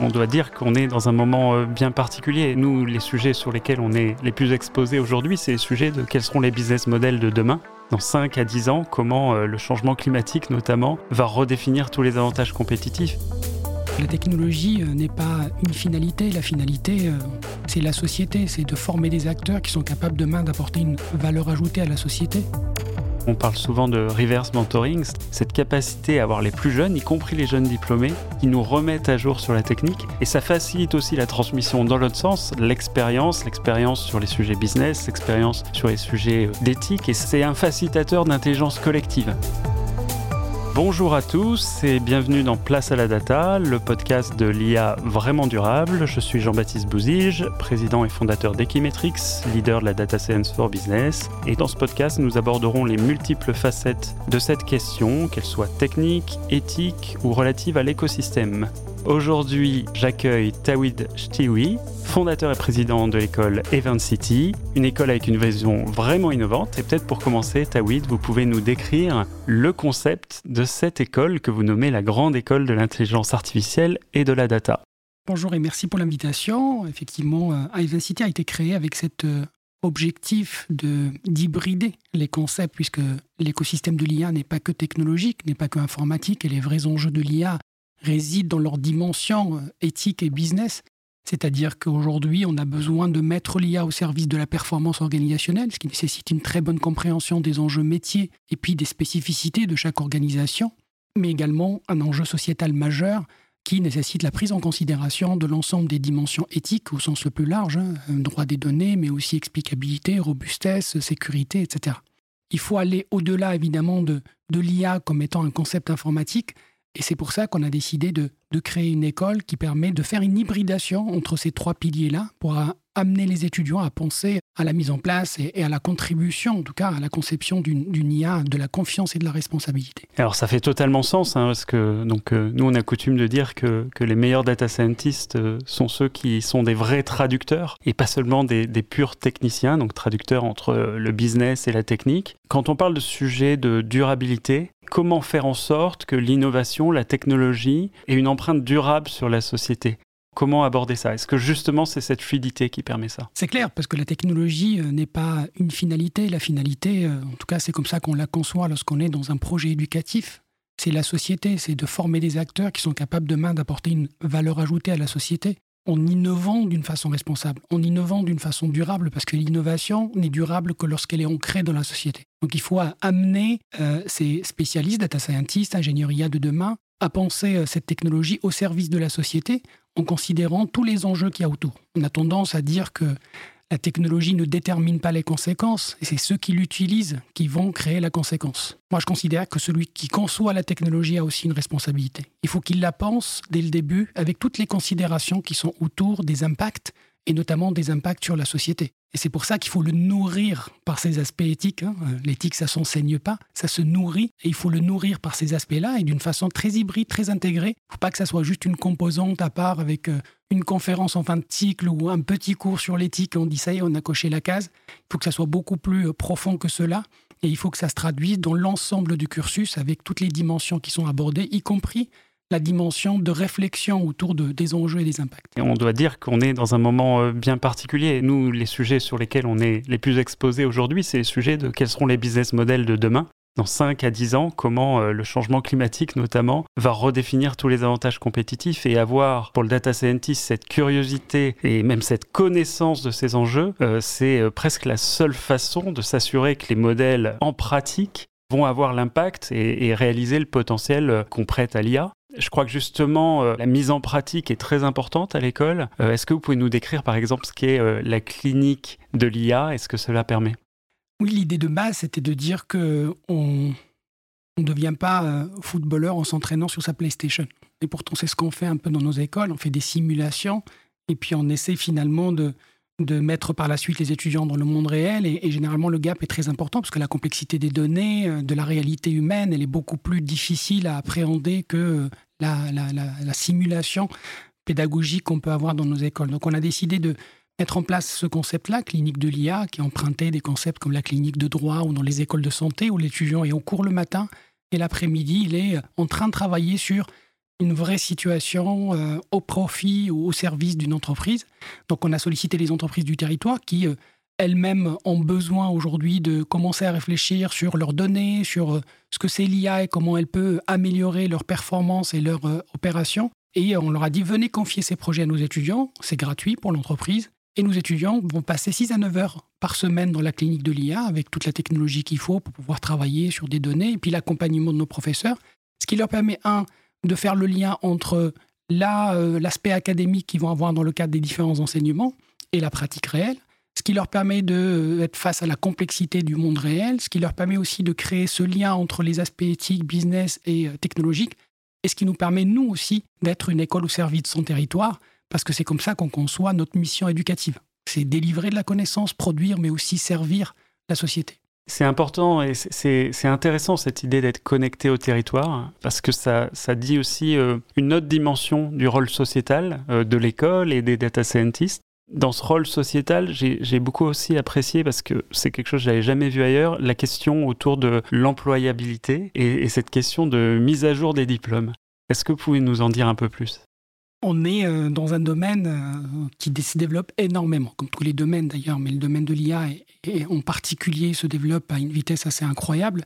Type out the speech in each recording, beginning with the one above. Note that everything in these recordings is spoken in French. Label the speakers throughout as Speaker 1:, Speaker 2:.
Speaker 1: On doit dire qu'on est dans un moment euh, bien particulier. Nous, les sujets sur lesquels on est les plus exposés aujourd'hui, c'est les sujets de quels seront les business models de demain. Dans 5 à 10 ans, comment euh, le changement climatique notamment va redéfinir tous les avantages compétitifs.
Speaker 2: La technologie euh, n'est pas une finalité, la finalité c'est la société, c'est de former des acteurs qui sont capables demain d'apporter une valeur ajoutée à la société.
Speaker 1: On parle souvent de reverse mentoring, cette capacité à avoir les plus jeunes, y compris les jeunes diplômés, qui nous remettent à jour sur la technique. Et ça facilite aussi la transmission dans l'autre sens, l'expérience, l'expérience sur les sujets business, l'expérience sur les sujets d'éthique. Et c'est un facilitateur d'intelligence collective. Bonjour à tous et bienvenue dans Place à la Data, le podcast de l'IA vraiment durable. Je suis Jean-Baptiste Bouzige, président et fondateur d'Equimetrix, leader de la Data Science for Business. Et dans ce podcast, nous aborderons les multiples facettes de cette question, qu'elles soient techniques, éthiques ou relatives à l'écosystème. Aujourd'hui, j'accueille Tawid Chtiwi, fondateur et président de l'école Event City, une école avec une vision vraiment innovante. Et peut-être pour commencer, Tawid, vous pouvez nous décrire le concept de cette école que vous nommez la grande école de l'intelligence artificielle et de la data.
Speaker 2: Bonjour et merci pour l'invitation. Effectivement, euh, Event City a été créé avec cet euh, objectif d'hybrider les concepts, puisque l'écosystème de l'IA n'est pas que technologique, n'est pas que informatique, et les vrais enjeux de l'IA résident dans leur dimension euh, éthique et business. C'est-à-dire qu'aujourd'hui, on a besoin de mettre l'IA au service de la performance organisationnelle, ce qui nécessite une très bonne compréhension des enjeux métiers et puis des spécificités de chaque organisation, mais également un enjeu sociétal majeur qui nécessite la prise en considération de l'ensemble des dimensions éthiques au sens le plus large, hein, droit des données, mais aussi explicabilité, robustesse, sécurité, etc. Il faut aller au-delà évidemment de, de l'IA comme étant un concept informatique, et c'est pour ça qu'on a décidé de, créer une école qui permet de faire une hybridation entre ces trois piliers-là pour amener les étudiants à penser à la mise en place et, à la contribution, en tout cas à la conception d'une IA, de la confiance et de la responsabilité.
Speaker 1: Alors ça fait totalement sens, hein, parce que donc, euh, nous on a coutume de dire que, les meilleurs data scientists euh, sont ceux qui sont des vrais traducteurs et pas seulement des, des purs techniciens, donc traducteurs entre le business et la technique. Quand on parle de sujet de durabilité, comment faire en sorte que l'innovation, la technologie ait une empreinte durable sur la société? Comment aborder ça? Est-ce que justement c'est cette fluidité qui permet ça?
Speaker 2: C'est clair, parce que la technologie euh, n'est pas une finalité. La finalité, euh, en tout cas c'est comme ça qu'on la conçoit lorsqu'on est dans un projet éducatif. C'est la société, c'est de former des acteurs qui sont capables demain d'apporter une valeur ajoutée à la société en innovant d'une façon responsable, en innovant d'une façon durable, parce que l'innovation n'est durable que lorsqu'elle est ancrée dans la société. Donc il faut amener euh, ces spécialistes, data scientists, ingénieurs IA de demain, à penser cette technologie au service de la société en considérant tous les enjeux qu'il y a autour. On a tendance à dire que la technologie ne détermine pas les conséquences, et c'est ceux qui l'utilisent qui vont créer la conséquence. Moi, je considère que celui qui conçoit la technologie a aussi une responsabilité. Il faut qu'il la pense dès le début avec toutes les considérations qui sont autour des impacts, et notamment des impacts sur la société. Et c'est pour ça qu'il faut le nourrir par ces aspects éthiques. Hein. L'éthique, ça s'enseigne pas, ça se nourrit, et il faut le nourrir par ces aspects-là, et d'une façon très hybride, très intégrée. Il ne faut pas que ça soit juste une composante à part avec euh, une conférence en fin de cycle ou un petit cours sur l'éthique, on dit ça y est, on a coché la case. Il faut que ça soit beaucoup plus euh, profond que cela, et il faut que ça se traduise dans l'ensemble du cursus avec toutes les dimensions qui sont abordées, y compris la dimension de réflexion autour de, des enjeux et des impacts.
Speaker 1: Et on doit dire qu'on est dans un moment euh, bien particulier. Nous, les sujets sur lesquels on est les plus exposés aujourd'hui, c'est les sujets de quels seront les business models de demain. Dans 5 à 10 ans, comment euh, le changement climatique notamment va redéfinir tous les avantages compétitifs et avoir pour le data scientist cette curiosité et même cette connaissance de ces enjeux, euh, c'est presque la seule façon de s'assurer que les modèles en pratique vont avoir l'impact et, et, réaliser le potentiel qu'on prête à l'IA. Je crois que justement, euh, la mise en pratique est très importante à l'école. Euh, est-ce que vous pouvez nous décrire par exemple ce qu'est euh, la clinique de l'IA et ce que cela permet?
Speaker 2: Oui, l'idée de base, c'était de dire qu'on ne devient pas footballeur en s'entraînant sur sa PlayStation. Et pourtant, c'est ce qu'on fait un peu dans nos écoles. On fait des simulations et puis on essaie finalement de mettre par la suite les étudiants dans le monde réel. Et, généralement, le gap est très important parce que la complexité des données, de la réalité humaine, elle est beaucoup plus difficile à appréhender que la, simulation pédagogique qu'on peut avoir dans nos écoles. Donc on a décidé de mettre en place ce concept-là, clinique de l'IA, qui empruntait des concepts comme la clinique de droit ou dans les écoles de santé, où l'étudiant est au cours le matin et l'après-midi, il est en train de travailler sur une vraie situation euh, au profit ou au service d'une entreprise. Donc on a sollicité les entreprises du territoire qui euh, elles-mêmes ont besoin aujourd'hui de commencer à réfléchir sur leurs données, sur euh, ce que c'est l'IA et comment elle peut améliorer leur performance et leur opération. Et on leur a dit venez confier ces projets à nos étudiants, c'est gratuit pour l'entreprise. Et nos étudiants vont passer 6 à 9 heures par semaine dans la clinique de l'IA avec toute la technologie qu'il faut pour pouvoir travailler sur des données et puis l'accompagnement de nos professeurs. Ce qui leur permet, un, de faire le lien entre euh, l'aspect académique qu'ils vont avoir dans le cadre des différents enseignements et la pratique réelle, ce qui leur permet d'être euh, face à la complexité du monde réel, ce qui leur permet aussi de créer ce lien entre les aspects éthiques, business et euh, technologiques, et ce qui nous permet, nous aussi, d'être une école au service de son territoire parce que c'est comme ça qu'on conçoit notre mission éducative. C'est délivrer de la connaissance, produire, mais aussi servir la société.
Speaker 1: C'est important et c'est intéressant cette idée d'être connecté au territoire parce que ça, dit aussi euh, une autre dimension du rôle sociétal de l'école et des data scientists. Dans ce rôle sociétal, j'ai beaucoup aussi apprécié, parce que c'est quelque chose que j'avais jamais vu ailleurs, la question autour de l'employabilité et, et cette question de mise à jour des diplômes. Est-ce que vous pouvez nous en dire un peu plus?
Speaker 2: On est euh, dans un domaine euh, qui se développe énormément, comme tous les domaines d'ailleurs, mais le domaine de l'IA en particulier se développe à une vitesse assez incroyable.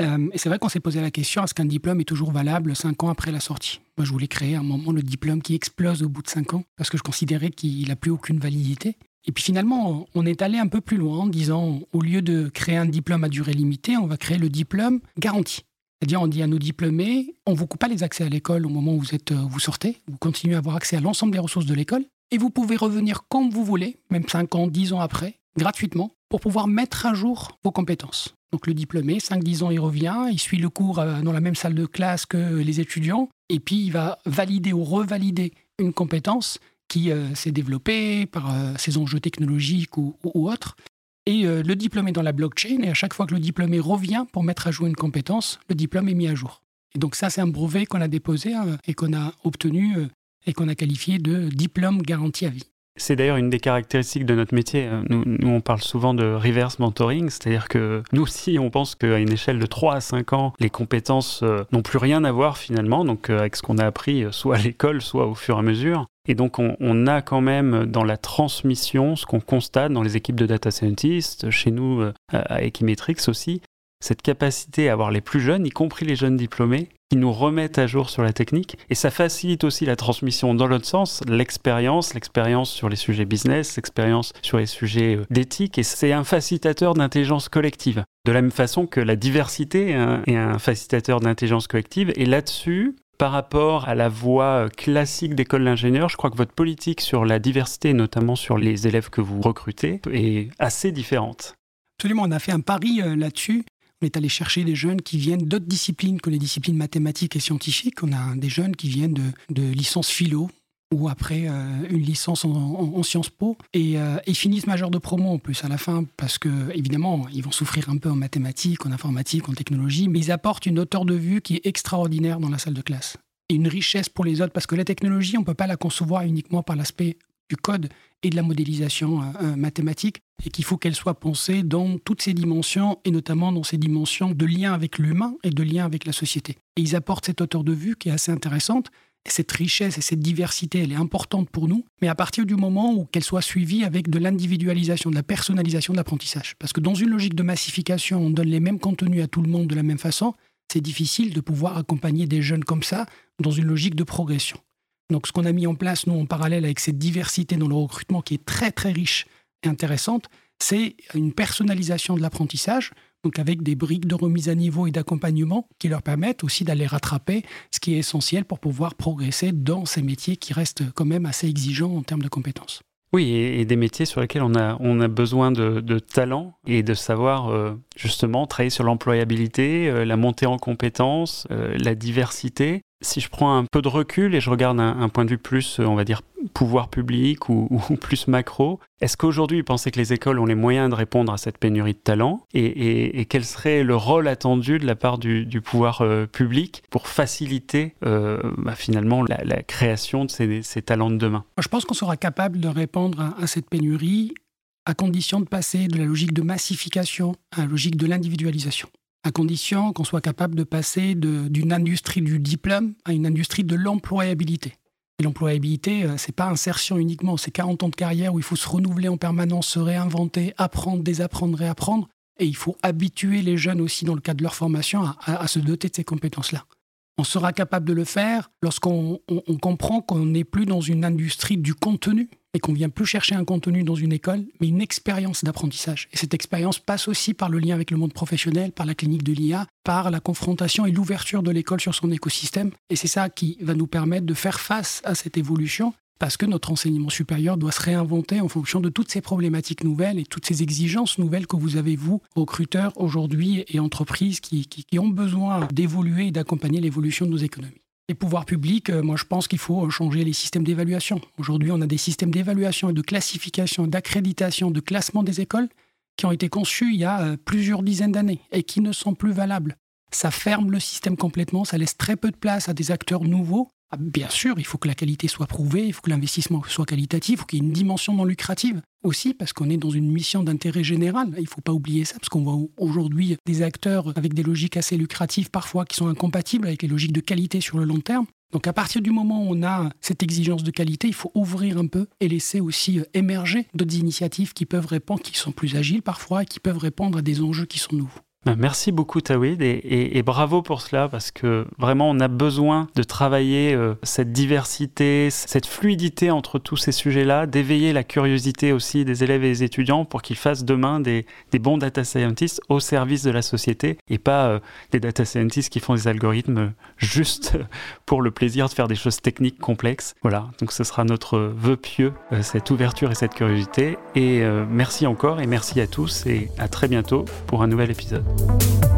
Speaker 2: Euh, et c'est vrai qu'on s'est posé la question est-ce qu'un diplôme est toujours valable cinq ans après la sortie? Moi, je voulais créer à un moment le diplôme qui explose au bout de cinq ans parce que je considérais qu'il n'a plus aucune validité. Et puis finalement, on est allé un peu plus loin en disant au lieu de créer un diplôme à durée limitée, on va créer le diplôme garanti. C'est-à-dire, on dit à nos diplômés, on ne vous coupe pas les accès à l'école au moment où vous, êtes, euh, vous sortez. Vous continuez à avoir accès à l'ensemble des ressources de l'école. Et vous pouvez revenir quand vous voulez, même 5 ans, 10 ans après, gratuitement, pour pouvoir mettre à jour vos compétences. Donc le diplômé, 5-10 ans, il revient, il suit le cours euh, dans la même salle de classe que les étudiants, et puis il va valider ou revalider une compétence qui euh, s'est développée par ses enjeux technologiques ou, autres, et euh, le diplôme est dans la blockchain, et à chaque fois que le diplômé revient pour mettre à jour une compétence, le diplôme est mis à jour. Et donc ça, c'est un brevet qu'on a déposé hein, et qu'on a obtenu euh, et qu'on a qualifié de diplôme garanti à vie.
Speaker 1: C'est d'ailleurs une des caractéristiques de notre métier. Euh, nous, on parle souvent de reverse mentoring, c'est-à-dire que nous aussi, on pense qu'à une échelle de 3 à 5 ans, les compétences n'ont plus rien à voir finalement, donc avec ce qu'on a appris soit à l'école, soit au fur et à mesure. Et donc, on, a quand même dans la transmission ce qu'on constate dans les équipes de data scientists, chez nous euh, à Equimetrix aussi, cette capacité à avoir les plus jeunes, y compris les jeunes diplômés, qui nous remettent à jour sur la technique. Et ça facilite aussi la transmission dans l'autre sens, l'expérience, l'expérience sur les sujets business, l'expérience sur les sujets euh, d'éthique. Et c'est un facilitateur d'intelligence collective. De la même façon que la diversité est un facilitateur d'intelligence collective. Et là-dessus, par rapport à la voie euh, classique d'école d'ingénieur, je crois que votre politique sur la diversité, notamment sur les élèves que vous recrutez, est assez différente.
Speaker 2: Absolument, on a fait un pari euh, là-dessus. On est allé chercher des jeunes qui viennent d'autres disciplines que les disciplines mathématiques et scientifiques. On a des jeunes qui viennent de, de licence philo, ou après euh, une licence en, Sciences Po et euh, ils finissent majeur de promo en plus à la fin parce que évidemment ils vont souffrir un peu en mathématiques, en informatique, en technologie, mais ils apportent une hauteur de vue qui est extraordinaire dans la salle de classe et une richesse pour les autres parce que la technologie on peut pas la concevoir uniquement par l'aspect du code et de la modélisation euh, mathématique et qu'il faut qu'elle soit pensée dans toutes ses dimensions et notamment dans ses dimensions de lien avec l'humain et de lien avec la société. Et ils apportent cette hauteur de vue qui est assez intéressante cette richesse et cette diversité, elle est importante pour nous, mais à partir du moment où qu'elle soit suivie avec de l'individualisation, de la personnalisation de l'apprentissage. Parce que dans une logique de massification, on donne les mêmes contenus à tout le monde de la même façon, c'est difficile de pouvoir accompagner des jeunes comme ça dans une logique de progression. Donc ce qu'on a mis en place, nous, en parallèle avec cette diversité dans le recrutement qui est très très riche et intéressante, c'est une personnalisation de l'apprentissage donc avec des briques de remise à niveau et d'accompagnement qui leur permettent aussi d'aller rattraper ce qui est essentiel pour pouvoir progresser dans ces métiers qui restent quand même assez exigeants en termes de compétences.
Speaker 1: Oui, et, des métiers sur lesquels on a, on a besoin de, de talent et de savoir euh, justement travailler sur l'employabilité, euh, la montée en compétences, euh, la diversité si je prends un peu de recul et je regarde un, point de vue plus, on va dire, pouvoir public ou, plus macro, est-ce qu'aujourd'hui, vous pensez que les écoles ont les moyens de répondre à cette pénurie de talents et, quel serait le rôle attendu de la part du, pouvoir euh, public pour faciliter euh, bah, finalement la, création de ces, talents de demain?
Speaker 2: Je pense qu'on sera capable de répondre à cette pénurie à condition de passer de la logique de massification à la logique de l'individualisation à condition qu'on soit capable de passer d'une industrie du diplôme à une industrie de l'employabilité. Et l'employabilité, euh, c'est pas insertion uniquement, c'est 40 ans de carrière où il faut se renouveler en permanence, se réinventer, apprendre, désapprendre, réapprendre. Et il faut habituer les jeunes aussi, dans le cadre de leur formation, à se doter de ces compétences-là. On sera capable de le faire lorsqu'on comprend qu'on n'est plus dans une industrie du contenu et qu'on vient plus chercher un contenu dans une école, mais une expérience d'apprentissage. Et cette expérience passe aussi par le lien avec le monde professionnel, par la clinique de l'IA, par la confrontation et l'ouverture de l'école sur son écosystème. Et c'est ça qui va nous permettre de faire face à cette évolution parce que notre enseignement supérieur doit se réinventer en fonction de toutes ces problématiques nouvelles et toutes ces exigences nouvelles que vous avez, vous, recruteurs aujourd'hui et entreprises qui, qui, ont besoin d'évoluer et d'accompagner l'évolution de nos économies. Les pouvoirs publics, euh, moi je pense qu'il faut changer les systèmes d'évaluation. Aujourd'hui, on a des systèmes d'évaluation et de classification, d'accréditation, de classement des écoles qui ont été conçus il y a euh, plusieurs dizaines d'années et qui ne sont plus valables. Ça ferme le système complètement, ça laisse très peu de place à des acteurs nouveaux bien sûr, il faut que la qualité soit prouvée, il faut que l'investissement soit qualitatif, il faut qu'il y ait une dimension non lucrative aussi, parce qu'on est dans une mission d'intérêt général. Il ne faut pas oublier ça, parce qu'on voit aujourd'hui des acteurs avec des logiques assez lucratives parfois qui sont incompatibles avec les logiques de qualité sur le long terme. Donc à partir du moment où on a cette exigence de qualité, il faut ouvrir un peu et laisser aussi euh, émerger d'autres initiatives qui peuvent répondre, qui sont plus agiles parfois, et qui peuvent répondre à des enjeux qui sont nouveaux.
Speaker 1: Ben, merci beaucoup Tawid et, bravo pour cela parce que vraiment on a besoin de travailler euh, cette diversité, cette fluidité entre tous ces sujets-là, d'éveiller la curiosité aussi des élèves et des étudiants pour qu'ils fassent demain des, bons data scientists au service de la société et pas euh, des data scientists qui font des algorithmes juste pour le plaisir de faire des choses techniques complexes. Voilà, donc ce sera notre vœu pieux, euh, cette ouverture et cette curiosité. Et merci encore et merci à tous et à très bientôt pour un nouvel épisode. Thank you.